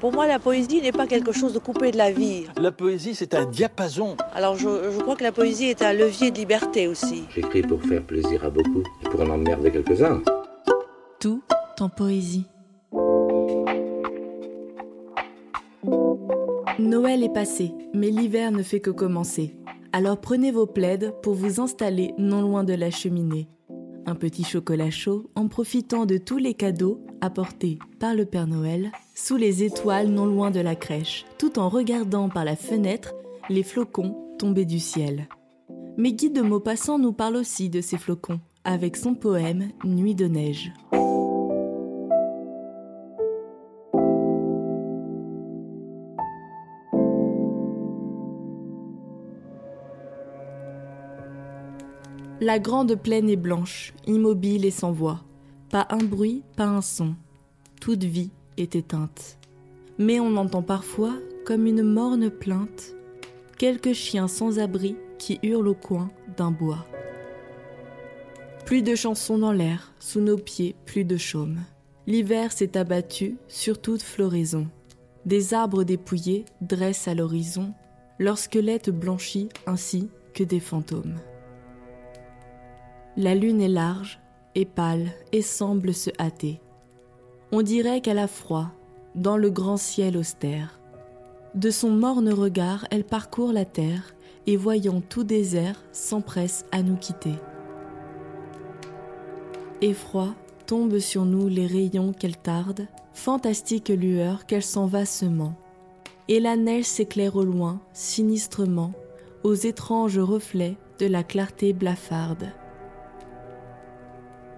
Pour moi, la poésie n'est pas quelque chose de coupé de la vie. La poésie, c'est un diapason. Alors, je, je crois que la poésie est un levier de liberté aussi. J'écris pour faire plaisir à beaucoup et pour en emmerder quelques-uns. Tout en poésie. Noël est passé, mais l'hiver ne fait que commencer. Alors prenez vos plaides pour vous installer non loin de la cheminée. Un petit chocolat chaud en profitant de tous les cadeaux apportés par le Père Noël sous les étoiles non loin de la crèche, tout en regardant par la fenêtre les flocons tomber du ciel. Mais Guy de Maupassant nous parle aussi de ces flocons avec son poème Nuit de neige. La grande plaine est blanche, immobile et sans voix. Pas un bruit, pas un son. Toute vie est éteinte. Mais on entend parfois, comme une morne plainte, quelques chiens sans abri qui hurlent au coin d'un bois. Plus de chansons dans l'air, sous nos pieds, plus de chaume. L'hiver s'est abattu sur toute floraison. Des arbres dépouillés dressent à l'horizon leur squelette blanchit ainsi que des fantômes. La lune est large et pâle et semble se hâter. On dirait qu'elle a froid dans le grand ciel austère. De son morne regard, elle parcourt la terre et voyant tout désert, s'empresse à nous quitter. Effroi, tombent sur nous les rayons qu'elle tarde, fantastique lueur qu'elle s'en va semant. Et la neige s'éclaire au loin, sinistrement, aux étranges reflets de la clarté blafarde.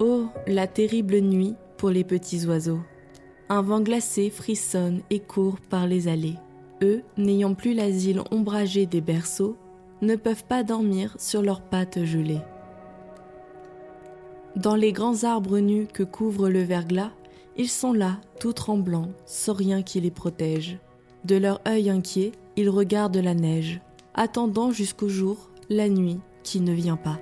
Oh, la terrible nuit pour les petits oiseaux. Un vent glacé frissonne et court par les allées. Eux, n'ayant plus l'asile ombragé des berceaux, ne peuvent pas dormir sur leurs pattes gelées. Dans les grands arbres nus que couvre le verglas, ils sont là, tout tremblants, sans rien qui les protège. De leur œil inquiet, ils regardent la neige, attendant jusqu'au jour la nuit qui ne vient pas.